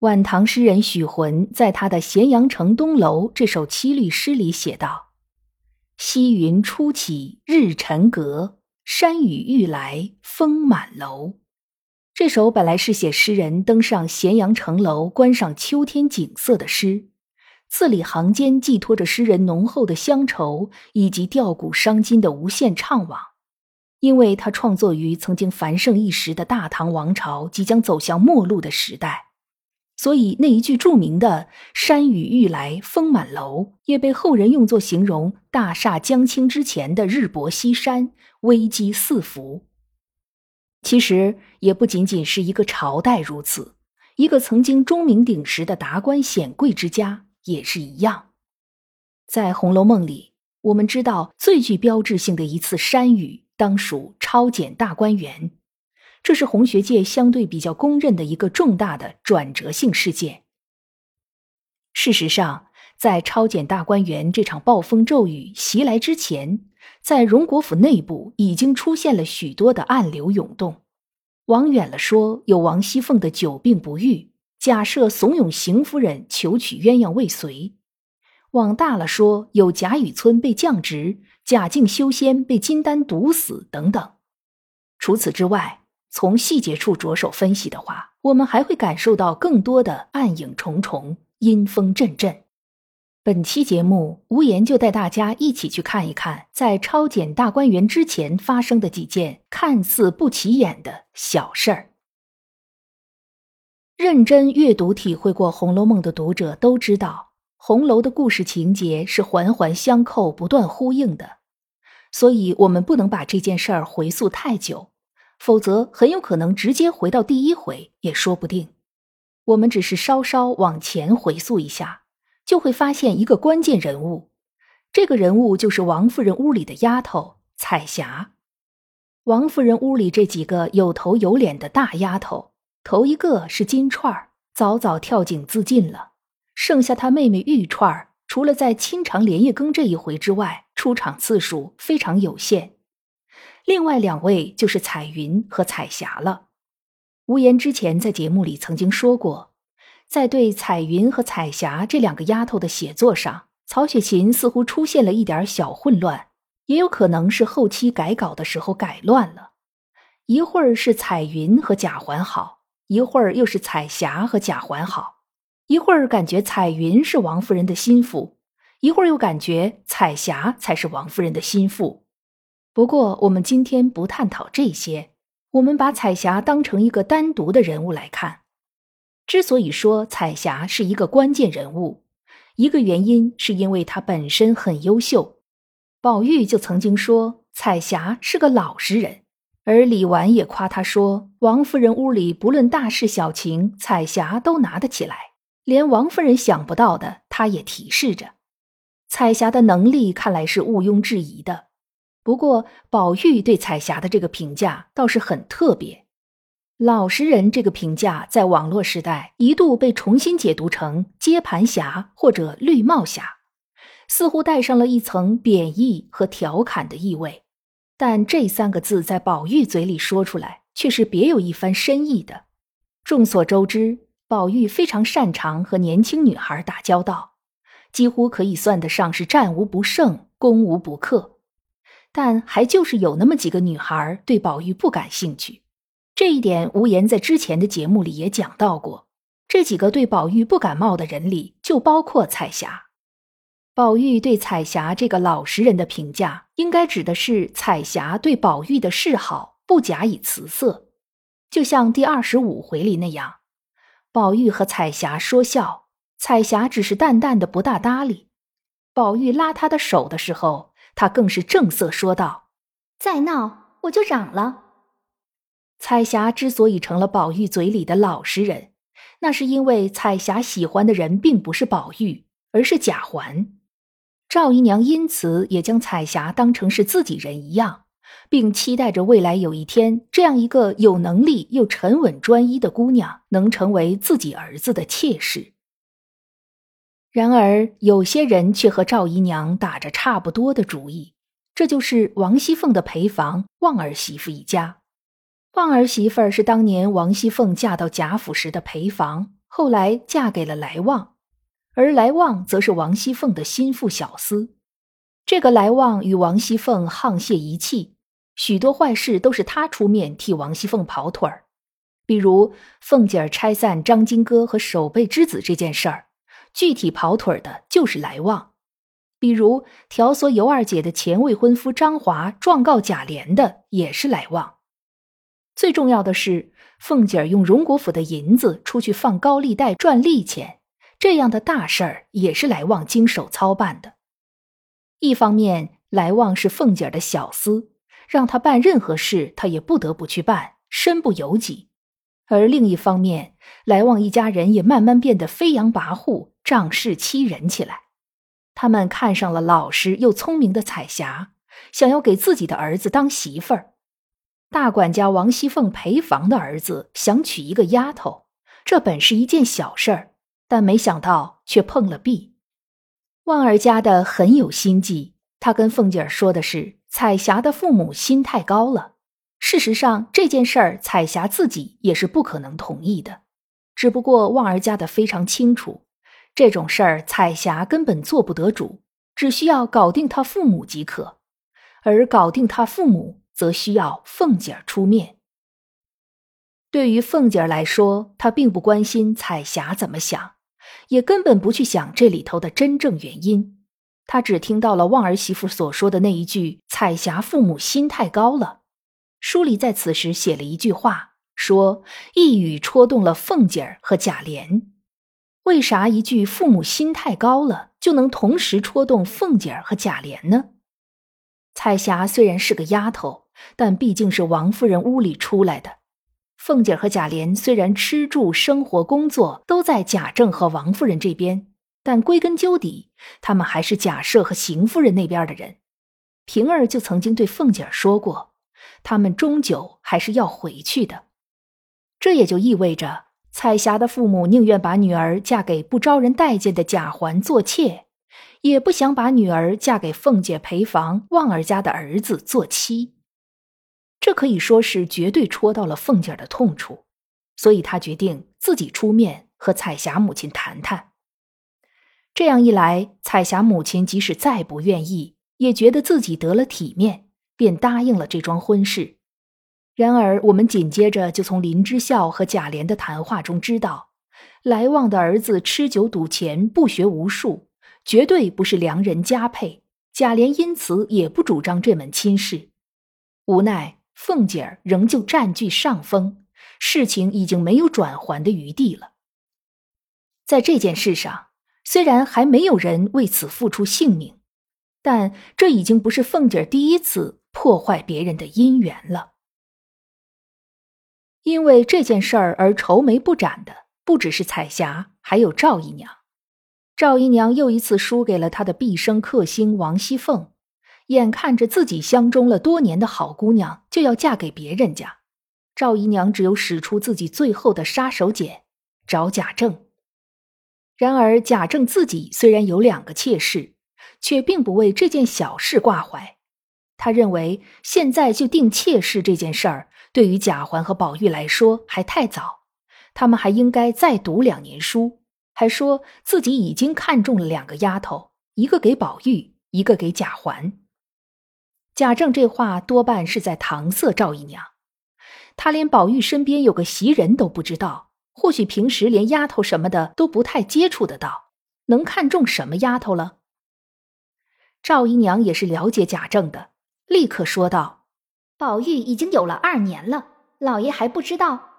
晚唐诗人许浑在他的《咸阳城东楼》这首七律诗里写道：“西云初起日沉阁，山雨欲来风满楼。”这首本来是写诗人登上咸阳城楼观赏秋天景色的诗，字里行间寄托着诗人浓厚的乡愁以及吊古伤今的无限怅惘。因为他创作于曾经繁盛一时的大唐王朝即将走向末路的时代。所以那一句著名的“山雨欲来风满楼”也被后人用作形容大厦将倾之前的日薄西山、危机四伏。其实也不仅仅是一个朝代如此，一个曾经钟鸣鼎食的达官显贵之家也是一样。在《红楼梦》里，我们知道最具标志性的一次山雨，当属抄检大观园。这是红学界相对比较公认的一个重大的转折性事件。事实上，在抄检大观园这场暴风骤雨袭来之前，在荣国府内部已经出现了许多的暗流涌动。往远了说，有王熙凤的久病不愈，假设怂恿邢夫人求娶鸳鸯未遂；往大了说，有贾雨村被降职，贾敬修仙被金丹毒死等等。除此之外，从细节处着手分析的话，我们还会感受到更多的暗影重重、阴风阵阵。本期节目，无言就带大家一起去看一看，在抄检大观园之前发生的几件看似不起眼的小事儿。认真阅读、体会过《红楼梦》的读者都知道，红楼的故事情节是环环相扣、不断呼应的，所以我们不能把这件事儿回溯太久。否则，很有可能直接回到第一回也说不定。我们只是稍稍往前回溯一下，就会发现一个关键人物。这个人物就是王夫人屋里的丫头彩霞。王夫人屋里这几个有头有脸的大丫头，头一个是金钏儿，早早跳井自尽了。剩下她妹妹玉钏儿，除了在清肠连夜更这一回之外，出场次数非常有限。另外两位就是彩云和彩霞了。无言之前在节目里曾经说过，在对彩云和彩霞这两个丫头的写作上，曹雪芹似乎出现了一点小混乱，也有可能是后期改稿的时候改乱了。一会儿是彩云和贾环好，一会儿又是彩霞和贾环好，一会儿感觉彩云是王夫人的心腹，一会儿又感觉彩霞才是王夫人的心腹。不过，我们今天不探讨这些，我们把彩霞当成一个单独的人物来看。之所以说彩霞是一个关键人物，一个原因是因为她本身很优秀。宝玉就曾经说彩霞是个老实人，而李纨也夸她说，王夫人屋里不论大事小情，彩霞都拿得起来，连王夫人想不到的，她也提示着。彩霞的能力看来是毋庸置疑的。不过，宝玉对彩霞的这个评价倒是很特别。老实人这个评价，在网络时代一度被重新解读成“接盘侠”或者“绿帽侠”，似乎带上了一层贬义和调侃的意味。但这三个字在宝玉嘴里说出来，却是别有一番深意的。众所周知，宝玉非常擅长和年轻女孩打交道，几乎可以算得上是战无不胜、攻无不克。但还就是有那么几个女孩对宝玉不感兴趣，这一点无言在之前的节目里也讲到过。这几个对宝玉不感冒的人里，就包括彩霞。宝玉对彩霞这个老实人的评价，应该指的是彩霞对宝玉的示好不假以辞色，就像第二十五回里那样，宝玉和彩霞说笑，彩霞只是淡淡的不大搭理。宝玉拉她的手的时候。他更是正色说道：“再闹我就嚷了。”彩霞之所以成了宝玉嘴里的老实人，那是因为彩霞喜欢的人并不是宝玉，而是贾环。赵姨娘因此也将彩霞当成是自己人一样，并期待着未来有一天，这样一个有能力又沉稳专一的姑娘能成为自己儿子的妾室。然而，有些人却和赵姨娘打着差不多的主意，这就是王熙凤的陪房旺儿媳妇一家。旺儿媳妇是当年王熙凤嫁到贾府时的陪房，后来嫁给了来旺。而来旺则是王熙凤的心腹小厮，这个来旺与王熙凤沆瀣一气，许多坏事都是他出面替王熙凤跑腿儿。比如凤姐儿拆散张金戈和守备之子这件事儿，具体跑腿的就是来旺；比如挑唆尤二姐的前未婚夫张华状告贾琏的，也是来旺。最重要的是，凤姐儿用荣国府的银子出去放高利贷赚利钱。这样的大事儿也是来旺经手操办的。一方面，来旺是凤姐儿的小厮，让他办任何事，他也不得不去办，身不由己；而另一方面，来旺一家人也慢慢变得飞扬跋扈、仗势欺人起来。他们看上了老实又聪明的彩霞，想要给自己的儿子当媳妇儿。大管家王熙凤陪房的儿子想娶一个丫头，这本是一件小事儿。但没想到却碰了壁。旺儿家的很有心计，他跟凤姐儿说的是彩霞的父母心太高了。事实上，这件事儿彩霞自己也是不可能同意的。只不过旺儿家的非常清楚，这种事儿彩霞根本做不得主，只需要搞定他父母即可。而搞定他父母，则需要凤姐儿出面。对于凤姐儿来说，她并不关心彩霞怎么想，也根本不去想这里头的真正原因。她只听到了旺儿媳妇所说的那一句：“彩霞父母心太高了。”书里在此时写了一句话，说一语戳动了凤姐儿和贾琏。为啥一句“父母心太高了”就能同时戳动凤姐儿和贾琏呢？彩霞虽然是个丫头，但毕竟是王夫人屋里出来的。凤姐儿和贾琏虽然吃住生活工作都在贾政和王夫人这边，但归根究底，他们还是贾赦和邢夫人那边的人。平儿就曾经对凤姐儿说过，他们终究还是要回去的。这也就意味着，彩霞的父母宁愿把女儿嫁给不招人待见的贾环做妾，也不想把女儿嫁给凤姐陪房旺儿家的儿子做妻。这可以说是绝对戳到了凤姐的痛处，所以她决定自己出面和彩霞母亲谈谈。这样一来，彩霞母亲即使再不愿意，也觉得自己得了体面，便答应了这桩婚事。然而，我们紧接着就从林之孝和贾琏的谈话中知道，来旺的儿子吃酒赌钱，不学无术，绝对不是良人佳配。贾琏因此也不主张这门亲事，无奈。凤姐儿仍旧占据上风，事情已经没有转圜的余地了。在这件事上，虽然还没有人为此付出性命，但这已经不是凤姐儿第一次破坏别人的姻缘了。因为这件事儿而愁眉不展的，不只是彩霞，还有赵姨娘。赵姨娘又一次输给了她的毕生克星王熙凤。眼看着自己相中了多年的好姑娘就要嫁给别人家，赵姨娘只有使出自己最后的杀手锏，找贾政。然而贾政自己虽然有两个妾室，却并不为这件小事挂怀。他认为现在就定妾室这件事儿，对于贾环和宝玉来说还太早，他们还应该再读两年书。还说自己已经看中了两个丫头，一个给宝玉，一个给贾环。贾政这话多半是在搪塞赵姨娘，他连宝玉身边有个袭人都不知道，或许平时连丫头什么的都不太接触得到，能看中什么丫头了？赵姨娘也是了解贾政的，立刻说道：“宝玉已经有了二年了，老爷还不知道。”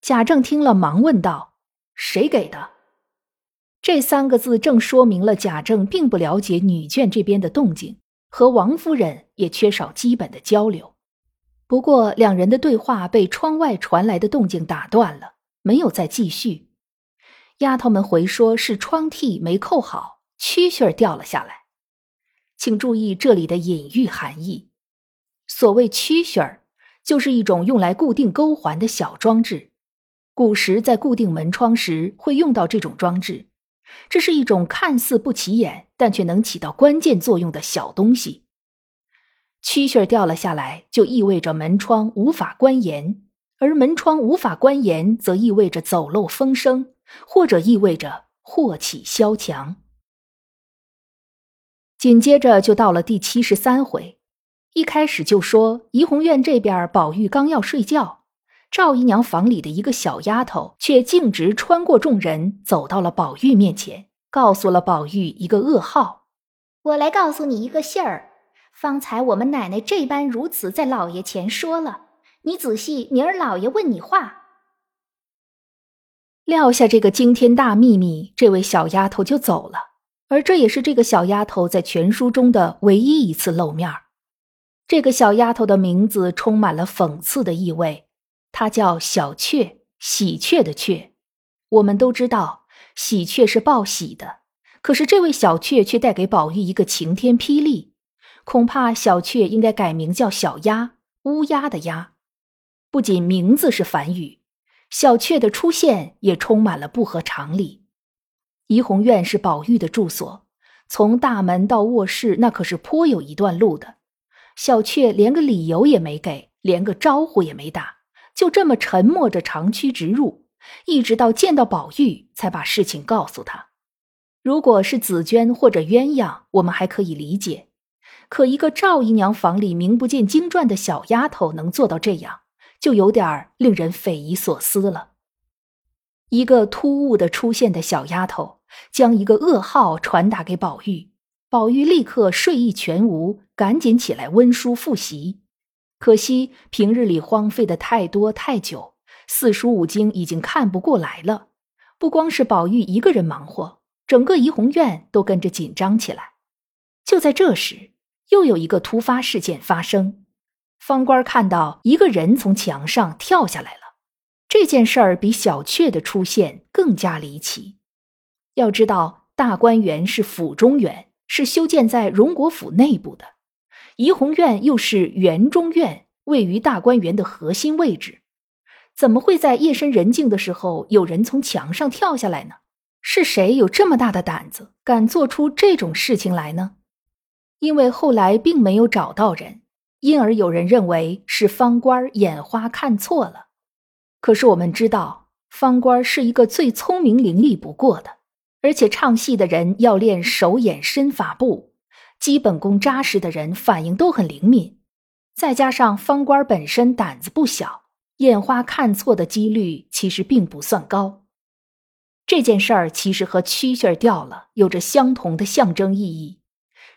贾政听了，忙问道：“谁给的？”这三个字正说明了贾政并不了解女眷这边的动静。和王夫人也缺少基本的交流，不过两人的对话被窗外传来的动静打断了，没有再继续。丫头们回说是窗屉没扣好，蛐蛐儿掉了下来。请注意这里的隐喻含义。所谓蛐蛐儿，就是一种用来固定钩环的小装置。古时在固定门窗时会用到这种装置，这是一种看似不起眼，但却能起到关键作用的小东西。蛐蛐儿掉了下来，就意味着门窗无法关严，而门窗无法关严，则意味着走漏风声，或者意味着祸起萧墙。紧接着就到了第七十三回，一开始就说怡红院这边，宝玉刚要睡觉。赵姨娘房里的一个小丫头，却径直穿过众人，走到了宝玉面前，告诉了宝玉一个噩耗：“我来告诉你一个信儿。方才我们奶奶这般如此在老爷前说了，你仔细，明儿老爷问你话。”撂下这个惊天大秘密，这位小丫头就走了。而这也是这个小丫头在全书中的唯一一次露面这个小丫头的名字充满了讽刺的意味。她叫小雀，喜鹊的雀。我们都知道，喜鹊是报喜的。可是这位小雀却带给宝玉一个晴天霹雳。恐怕小雀应该改名叫小鸭，乌鸦的鸦。不仅名字是反语，小雀的出现也充满了不合常理。怡红院是宝玉的住所，从大门到卧室那可是颇有一段路的。小雀连个理由也没给，连个招呼也没打。就这么沉默着长驱直入，一直到见到宝玉，才把事情告诉他。如果是紫娟或者鸳鸯，我们还可以理解；可一个赵姨娘房里名不见经传的小丫头能做到这样，就有点令人匪夷所思了。一个突兀的出现的小丫头，将一个噩耗传达给宝玉，宝玉立刻睡意全无，赶紧起来温书复习。可惜平日里荒废的太多太久，四书五经已经看不过来了。不光是宝玉一个人忙活，整个怡红院都跟着紧张起来。就在这时，又有一个突发事件发生。方官看到一个人从墙上跳下来了。这件事儿比小雀的出现更加离奇。要知道，大观园是府中园，是修建在荣国府内部的。怡红院又是园中院，位于大观园的核心位置，怎么会在夜深人静的时候有人从墙上跳下来呢？是谁有这么大的胆子，敢做出这种事情来呢？因为后来并没有找到人，因而有人认为是方官眼花看错了。可是我们知道，方官是一个最聪明伶俐不过的，而且唱戏的人要练手眼身法步。基本功扎实的人反应都很灵敏，再加上方官本身胆子不小，眼花看错的几率其实并不算高。这件事儿其实和蛐蛐掉了有着相同的象征意义，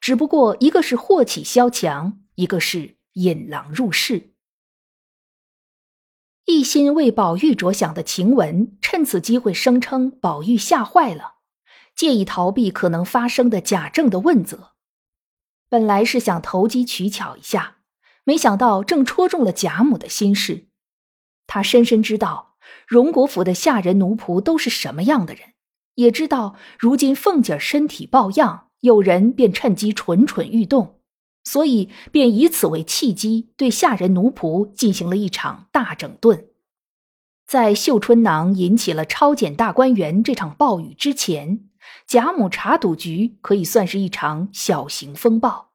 只不过一个是祸起萧墙，一个是引狼入室。一心为宝玉着想的晴雯趁此机会声称宝玉吓坏了，借以逃避可能发生的贾政的问责。本来是想投机取巧一下，没想到正戳中了贾母的心事。他深深知道荣国府的下人奴仆都是什么样的人，也知道如今凤姐身体抱恙，有人便趁机蠢蠢欲动，所以便以此为契机，对下人奴仆进行了一场大整顿。在绣春囊引起了抄检大观园这场暴雨之前。贾母查赌局可以算是一场小型风暴。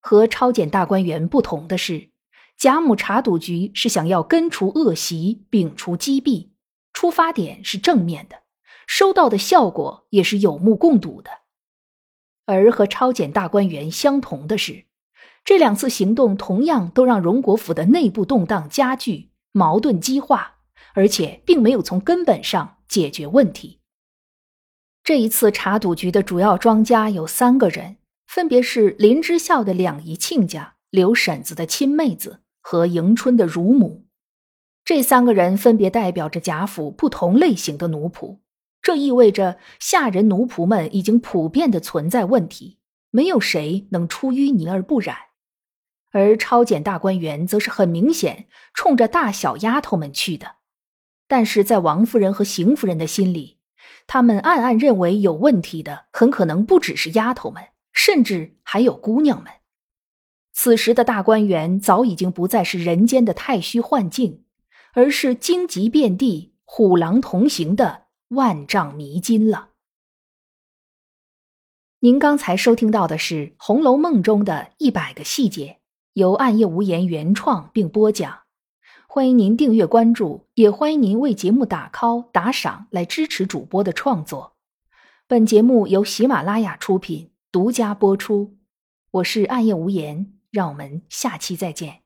和抄检大观园不同的是，贾母查赌局是想要根除恶习、摒除积弊，出发点是正面的，收到的效果也是有目共睹的。而和抄检大观园相同的是，这两次行动同样都让荣国府的内部动荡加剧、矛盾激化，而且并没有从根本上解决问题。这一次查赌局的主要庄家有三个人，分别是林之孝的两姨亲家、刘婶子的亲妹子和迎春的乳母。这三个人分别代表着贾府不同类型的奴仆，这意味着下人奴仆们已经普遍的存在问题，没有谁能出淤泥而不染。而抄检大观园则是很明显冲着大小丫头们去的。但是在王夫人和邢夫人的心里，他们暗暗认为有问题的很可能不只是丫头们，甚至还有姑娘们。此时的大观园早已经不再是人间的太虚幻境，而是荆棘遍地、虎狼同行的万丈迷津了。您刚才收听到的是《红楼梦》中的一百个细节，由暗夜无言原创并播讲。欢迎您订阅关注，也欢迎您为节目打 call 打赏来支持主播的创作。本节目由喜马拉雅出品，独家播出。我是暗夜无言。让我们下期再见。